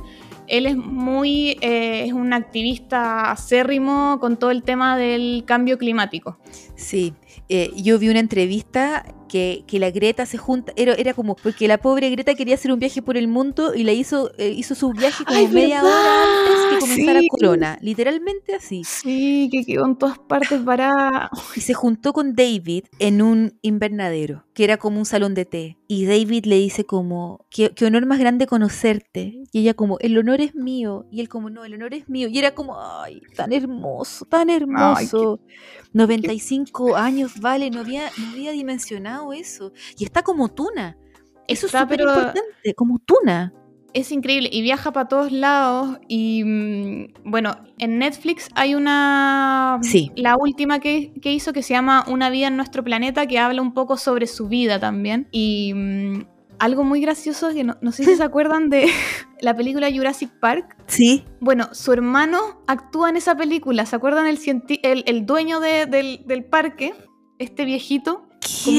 S3: él es muy, eh, es un activista acérrimo con todo el tema del cambio climático.
S2: Sí, eh, yo vi una entrevista que, que la Greta se junta, era, era como, porque la pobre Greta quería hacer un viaje por el mundo y la hizo, eh, hizo su viaje como
S3: ¡Ay,
S2: media
S3: verdad!
S2: hora antes que comenzara
S3: Sí.
S2: Corona, literalmente así.
S3: Sí, que quedó en todas partes para...
S2: Y se juntó con David en un invernadero, que era como un salón de té. Y David le dice como, qué, qué honor más grande conocerte. Y ella como, el honor es mío. Y él como, no, el honor es mío. Y era como, ay, tan hermoso, tan hermoso. 95 años, vale, no había, no había dimensionado eso. Y está como tuna. Eso
S3: Está,
S2: es súper
S3: pero-
S2: importante, como tuna.
S3: Es increíble y viaja para todos lados y mm, bueno, en Netflix hay una...
S2: Sí.
S3: La última que, que hizo que se llama Una vida en nuestro planeta que habla un poco sobre su vida también y mm, algo muy gracioso que no, no sé si se acuerdan de la película Jurassic Park.
S2: Sí.
S3: Bueno, su hermano actúa en esa película, ¿se acuerdan el, el, el dueño de- del, del parque? Este viejito como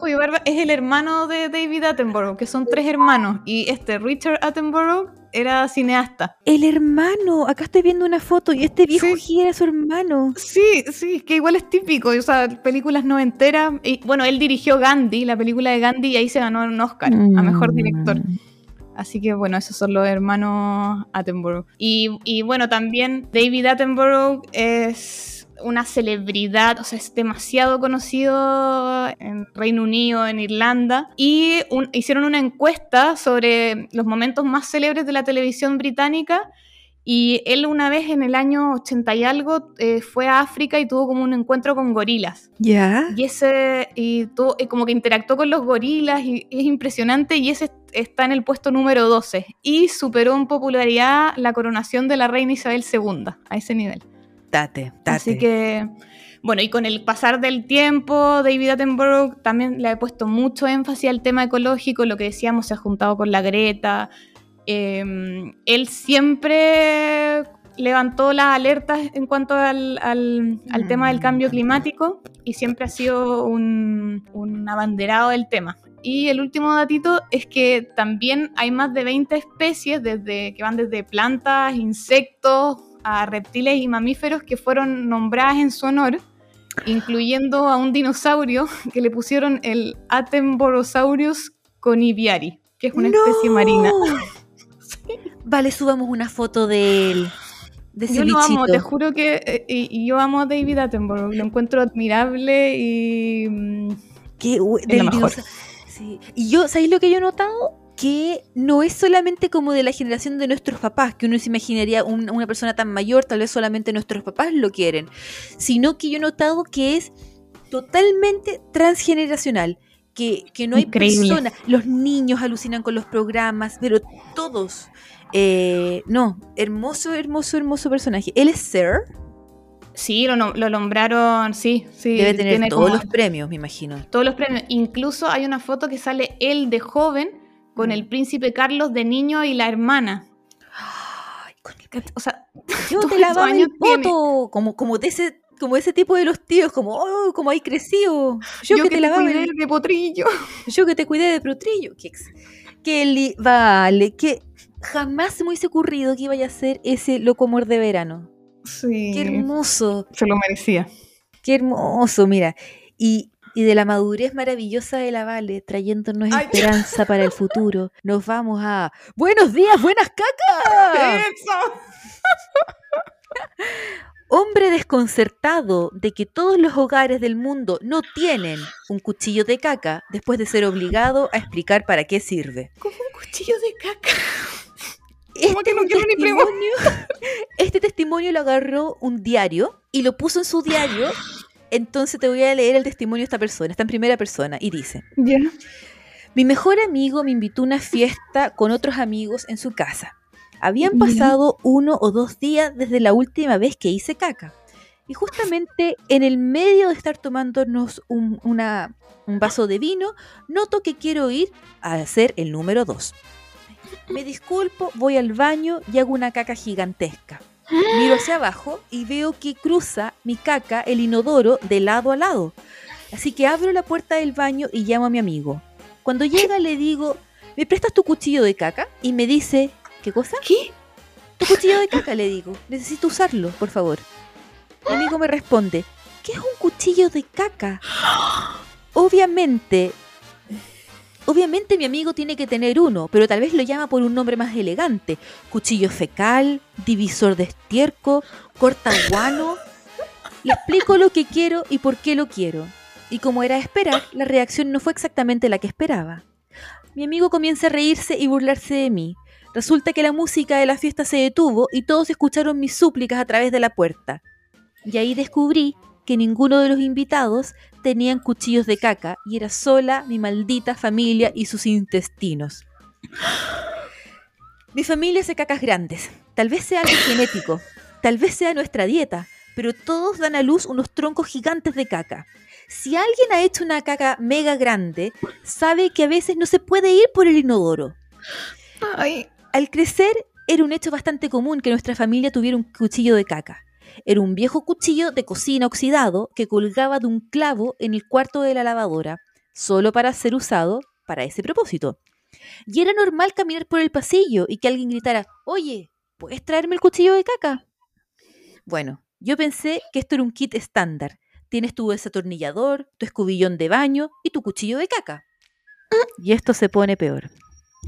S3: con y barba, es el hermano de David Attenborough, que son tres hermanos. Y este Richard Attenborough era cineasta.
S2: El hermano, acá estoy viendo una foto y este viejo
S3: Sí.
S2: era su hermano.
S3: Sí, sí, es que igual es típico, o sea, películas no enteras. Y bueno, él dirigió Gandhi, la película de Gandhi, y ahí se ganó un Oscar a mejor director.
S2: Mm.
S3: Así que bueno, esos son los hermanos Attenborough. Y, y bueno, también David Attenborough es una celebridad, o sea, es demasiado conocido en Reino Unido, en Irlanda, y un- hicieron una encuesta sobre los momentos más célebres de la televisión británica. Y él una vez en el año 80 y algo eh, fue a África y tuvo como un encuentro con gorilas.
S2: ¿Ya?
S3: Y ese, y, tuvo- y como que interactuó con los gorilas y, y es impresionante y ese está en el puesto número 12 y superó en popularidad la coronación de la reina Isabel II a ese nivel.
S2: Tate, tate.
S3: Así que, bueno, y con el pasar del tiempo, David Attenborough también le ha puesto mucho énfasis al tema ecológico, lo que decíamos, se ha juntado con la Greta. Eh, él siempre levantó las alertas en cuanto al, al- al tema del cambio climático y siempre ha sido un, un abanderado del tema. Y el último datito es que también hay más de 20 especies desde, que van desde plantas, insectos, a reptiles y mamíferos que fueron nombradas en su honor, incluyendo a un dinosaurio que le pusieron el Attenborosaurus coniviari, que es una especie marina.
S2: Vale, subamos una foto de él. De ese
S3: Yo lo amo, te juro que eh, y, y yo amo a David Attenborough, lo encuentro admirable y mm,
S2: Qué del Sí. Y yo, ¿sabéis lo que yo he notado? Que no es solamente como de la generación de nuestros papás, que uno se imaginaría un- una persona tan mayor, tal vez solamente nuestros papás lo quieren, sino que yo he notado que es totalmente transgeneracional. Que, que no hay
S3: Increíble.
S2: personas, los niños alucinan con los programas, pero todos. Eh, no, hermoso, hermoso, hermoso personaje. Él es Sir,
S3: sí, lo, lo nombraron, sí, sí.
S2: debe tener
S3: tiene
S2: todos
S3: como
S2: los premios, me imagino.
S3: todos los premios. Incluso hay una foto que sale él de joven con el príncipe Carlos de niño y la hermana.
S2: Ay, con el
S3: ¿Cach- O sea,
S2: Yo te lavaba el poto, como, como de ese, como ese tipo de los tíos, como, oh, como hay crecido. Yo,
S3: yo,
S2: que, te lavaba
S3: cuidé
S2: el-
S3: de potrillo.
S2: yo que te cuidé de protrillo. Que, que li- vale, que jamás se me hubiese ocurrido que iba a hacer ese loco amor de verano.
S3: Sí.
S2: Qué hermoso,
S3: Se lo merecía.
S2: qué hermoso, mira. Y, y de la madurez maravillosa de la Vale, trayéndonos
S3: Ay.
S2: esperanza para el futuro, nos vamos a Buenos días, buenas cacas.
S3: ¡Eso!
S2: Hombre desconcertado de que todos los hogares del mundo no tienen un cuchillo de caca después de ser obligado a explicar para qué sirve.
S3: Como un cuchillo de caca.
S2: Este,
S3: que no quiero ni
S2: testimonio, este testimonio lo agarró un diario y lo puso en su diario. Entonces te voy a leer el testimonio de esta persona. Está en primera persona y dice. Mi mejor amigo me invitó a una fiesta con otros amigos en su casa. Habían pasado uno o dos días desde la última vez que hice caca. Y justamente en el medio de estar tomándonos un, una- un vaso de vino, noto que quiero ir a hacer el número dos. Me disculpo, voy al baño y hago una caca gigantesca. Miro hacia abajo y veo que cruza mi caca el inodoro de lado a lado. Así que abro la puerta del baño y llamo a mi amigo. Cuando llega le digo, ¿me prestas tu cuchillo de caca? Y me dice, ¿qué cosa?
S3: ¿Qué?
S2: Tu cuchillo de caca, le digo. Necesito usarlo, por favor. Mi amigo me responde, ¿qué es un cuchillo de caca? Obviamente, obviamente mi amigo tiene que tener uno, pero tal vez lo llama por un nombre más elegante. Cuchillo fecal, divisor de estiércol, cortaguano. Le explico lo que quiero y por qué lo quiero. Y como era de esperar, la reacción no fue exactamente la que esperaba. Mi amigo comienza a reírse y burlarse de mí. Resulta que la música de la fiesta se detuvo y todos escucharon mis súplicas a través de la puerta. Y ahí descubrí que ninguno de los invitados tenían cuchillos de caca y era sola mi maldita familia y sus intestinos. Mi familia hace cacas grandes. Tal vez sea algo genético, tal vez sea nuestra dieta, pero todos dan a luz unos troncos gigantes de caca. Si alguien ha hecho una caca mega grande, sabe que a veces no se puede ir por el inodoro.
S3: Ay,
S2: Al crecer, era un hecho bastante común que nuestra familia tuviera un cuchillo de caca. Era un viejo cuchillo de cocina oxidado que colgaba de un clavo en el cuarto de la lavadora, solo para ser usado para ese propósito. Y era normal caminar por el pasillo y que alguien gritara, oye, ¿puedes traerme el cuchillo de caca? Bueno, yo pensé que esto era un kit estándar. Tienes tu desatornillador, tu escobillón de baño y tu cuchillo de caca. Y esto se pone peor.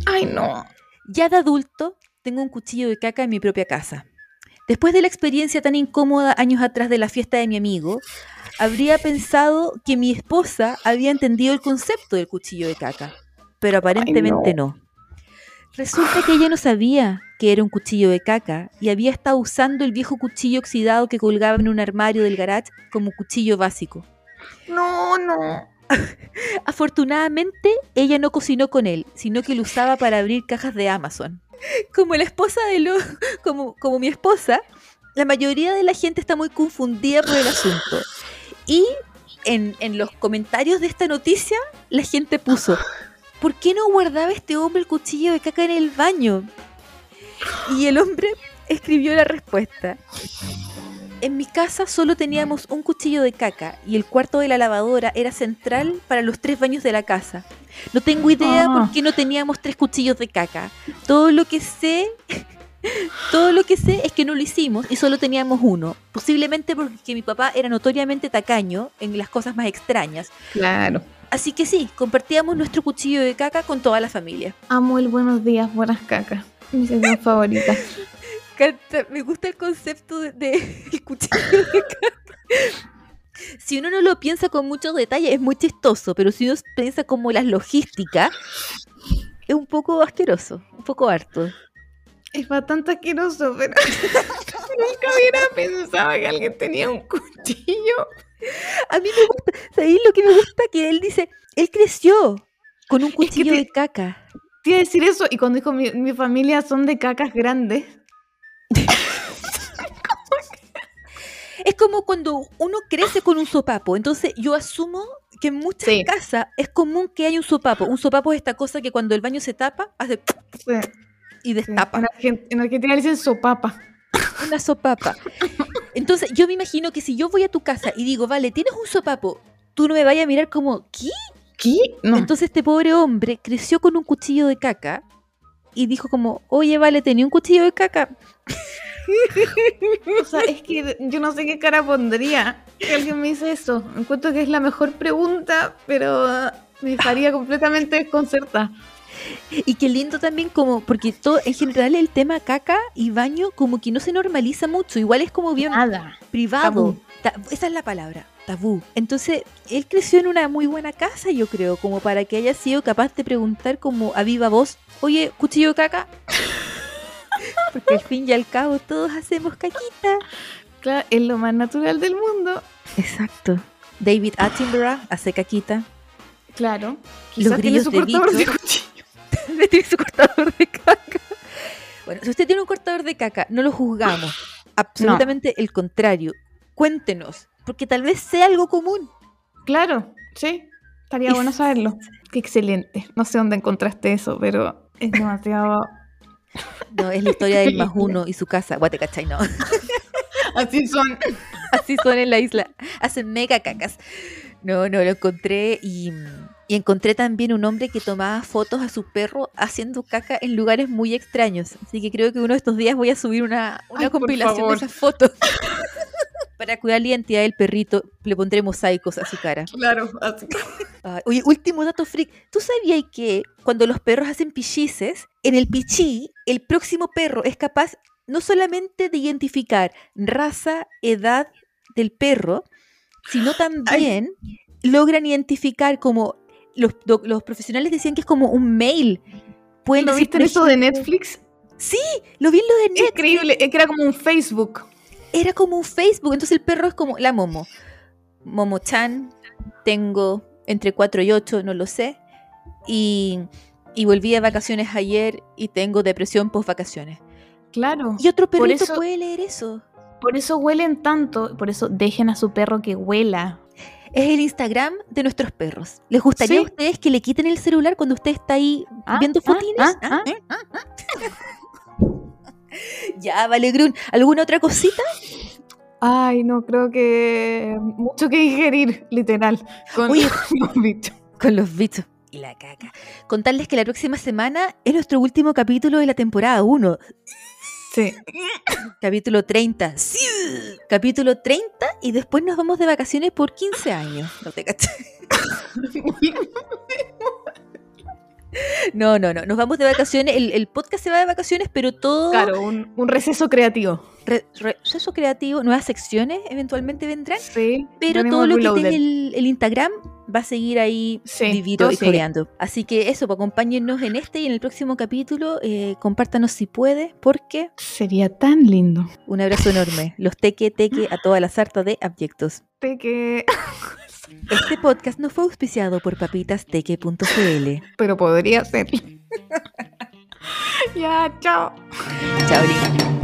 S3: ay, no.
S2: Ya de adulto, tengo un cuchillo de caca en mi propia casa. Después de la experiencia tan incómoda años atrás de la fiesta de mi amigo, habría pensado que mi esposa había entendido el concepto del cuchillo de caca, pero aparentemente no. Resulta que ella no sabía que era un cuchillo de caca y había estado usando el viejo cuchillo oxidado que colgaba en un armario del garage como cuchillo básico.
S3: No, no.
S2: Afortunadamente, ella no cocinó con él, sino que lo usaba para abrir cajas de Amazon. Como la esposa de lo, como, como mi esposa, la mayoría de la gente está muy confundida por el asunto. Y en, en los comentarios de esta noticia, la gente puso, ¿por qué no guardaba este hombre el cuchillo de caca en el baño? Y el hombre escribió la respuesta. En mi casa solo teníamos un cuchillo de caca y el cuarto de la lavadora era central para los tres baños de la casa. No tengo idea
S3: Ah.
S2: por qué no teníamos tres cuchillos de caca. Todo lo que sé, todo lo que sé es que no lo hicimos y solo teníamos uno. Posiblemente porque mi papá era notoriamente tacaño en las cosas más extrañas.
S3: Claro.
S2: Así que sí, compartíamos nuestro cuchillo de caca con toda la familia.
S3: Amo el buenos días, buenas cacas. Mi sección favorita.
S2: Me gusta el concepto de, de cuchillo de caca. Si uno no lo piensa con muchos detalles es muy chistoso, pero si uno piensa como las logísticas, es un poco asqueroso, un poco harto.
S3: Es bastante asqueroso, pero nunca hubiera pensado que alguien tenía un cuchillo.
S2: A mí me gusta, ¿sabéis lo que me gusta? Que él dice, él creció con un cuchillo
S3: te-
S2: de caca.
S3: Te iba a decir eso y cuando dijo mi, mi familia son de cacas grandes.
S2: Es como cuando uno crece con un sopapo. Entonces yo asumo que en muchas
S3: Sí.
S2: casas es común que haya un sopapo. Un sopapo es esta cosa que cuando el baño se tapa, hace...
S3: Sí.
S2: y destapa.
S3: En, Argen- en Argentina le dicen sopapa.
S2: Una sopapa. Entonces, yo me imagino que si yo voy a tu casa y digo, vale, tienes un sopapo, tú no me vayas a mirar como, ¿qué?
S3: ¿Qué? No.
S2: Entonces este pobre hombre creció con un cuchillo de caca y dijo como, oye, vale, tenía un cuchillo de caca.
S3: O sea, es que yo no sé qué cara pondría que alguien me dice eso. Encuentro que es la mejor pregunta, pero me estaría completamente desconcertada.
S2: Y qué lindo también como, porque todo, en general el tema caca y baño como que no se normaliza mucho, igual es como bien
S3: Nada.
S2: privado. Esa es la palabra, tabú. Entonces, él creció en una muy buena casa, yo creo, como para que haya sido capaz de preguntar como a viva voz, oye, cuchillo de caca. Porque al fin y al cabo todos hacemos caquita.
S3: Claro, es lo más natural del mundo.
S2: Exacto. David Attenborough hace caquita.
S3: Claro.
S2: Los
S3: Quizás tiene
S2: grillos
S3: su
S2: de
S3: cortador de
S2: Vito.
S3: cuchillo.
S2: Le tiene su cortador de caca. Bueno, si usted tiene un cortador de caca, no lo juzgamos. Absolutamente el contrario. Cuéntenos, porque tal vez sea algo común.
S3: Claro, sí. Estaría bueno saberlo. Qué excelente. No sé dónde encontraste eso, pero es demasiado.
S2: No, es la historia del más uno y su casa. Guate, ¿cachai? No.
S3: Así son.
S2: Así son en la isla. Hacen mega cacas. No, no, lo encontré y, y encontré también un hombre que tomaba fotos a su perro haciendo caca en lugares muy extraños. Así que creo que uno de estos días voy a subir una, una
S3: Ay,
S2: compilación de esas fotos. Para cuidar la identidad del perrito, le pondré mosaicos a su cara.
S3: Claro, así.
S2: Oye, último dato freak. ¿Tú sabías que cuando los perros hacen pichices, en el pichí, el próximo perro es capaz no solamente de identificar raza, edad del perro, sino también logran identificar como los, profesionales decían que es como un mail. Pueden
S3: ¿Lo viste en eso de Netflix?
S2: Sí, lo vi en lo de Netflix.
S3: Increíble. Es que era como un Facebook.
S2: Era como un Facebook. Entonces el perro es como la Momo. Momo-chan, tengo entre 4 y 8, no lo sé. Y, y volví de vacaciones ayer y tengo depresión post vacaciones.
S3: Claro.
S2: Y otro perrito
S3: eso-
S2: puede leer eso.
S3: Por eso huelen tanto. Por eso dejen a su perro que huela.
S2: Es el Instagram de nuestros perros. ¿Les gustaría a ustedes que le quiten el celular cuando usted está ahí
S3: Ah,
S2: viendo
S3: ah,
S2: fotines?
S3: ah,
S2: ¿Ah? ¿Eh? Ya, vale, Grun. ¿Alguna otra cosita?
S3: Ay, no, creo que mucho que digerir, literal. Con los bichos.
S2: Con los bichos y la caca. Contarles que la próxima semana es nuestro último capítulo de la temporada 1.
S3: Sí.
S2: Capítulo 30. Sí. Capítulo 30 y después nos vamos de vacaciones por 15 años. No te cachai. No, no, no. Nos vamos de vacaciones. El, el podcast se va de vacaciones, pero todo
S3: claro, un, un receso creativo.
S2: re- receso creativo, nuevas secciones eventualmente vendrán.
S3: Sí.
S2: Pero todo lo que
S3: reloaded.
S2: tiene el, el Instagram va a seguir ahí
S3: Sí,
S2: vivido y coreando. Así que eso, pues, acompáñennos en este y en el próximo capítulo. eh, compártanos si puede, porque
S3: Sería tan lindo.
S2: un abrazo enorme. Los teque teque a toda la sarta de abyectos.
S3: De que...
S2: Este podcast no fue auspiciado por papitasteque.cl.
S3: Pero podría ser. ya, chao.
S2: Chao, Lina.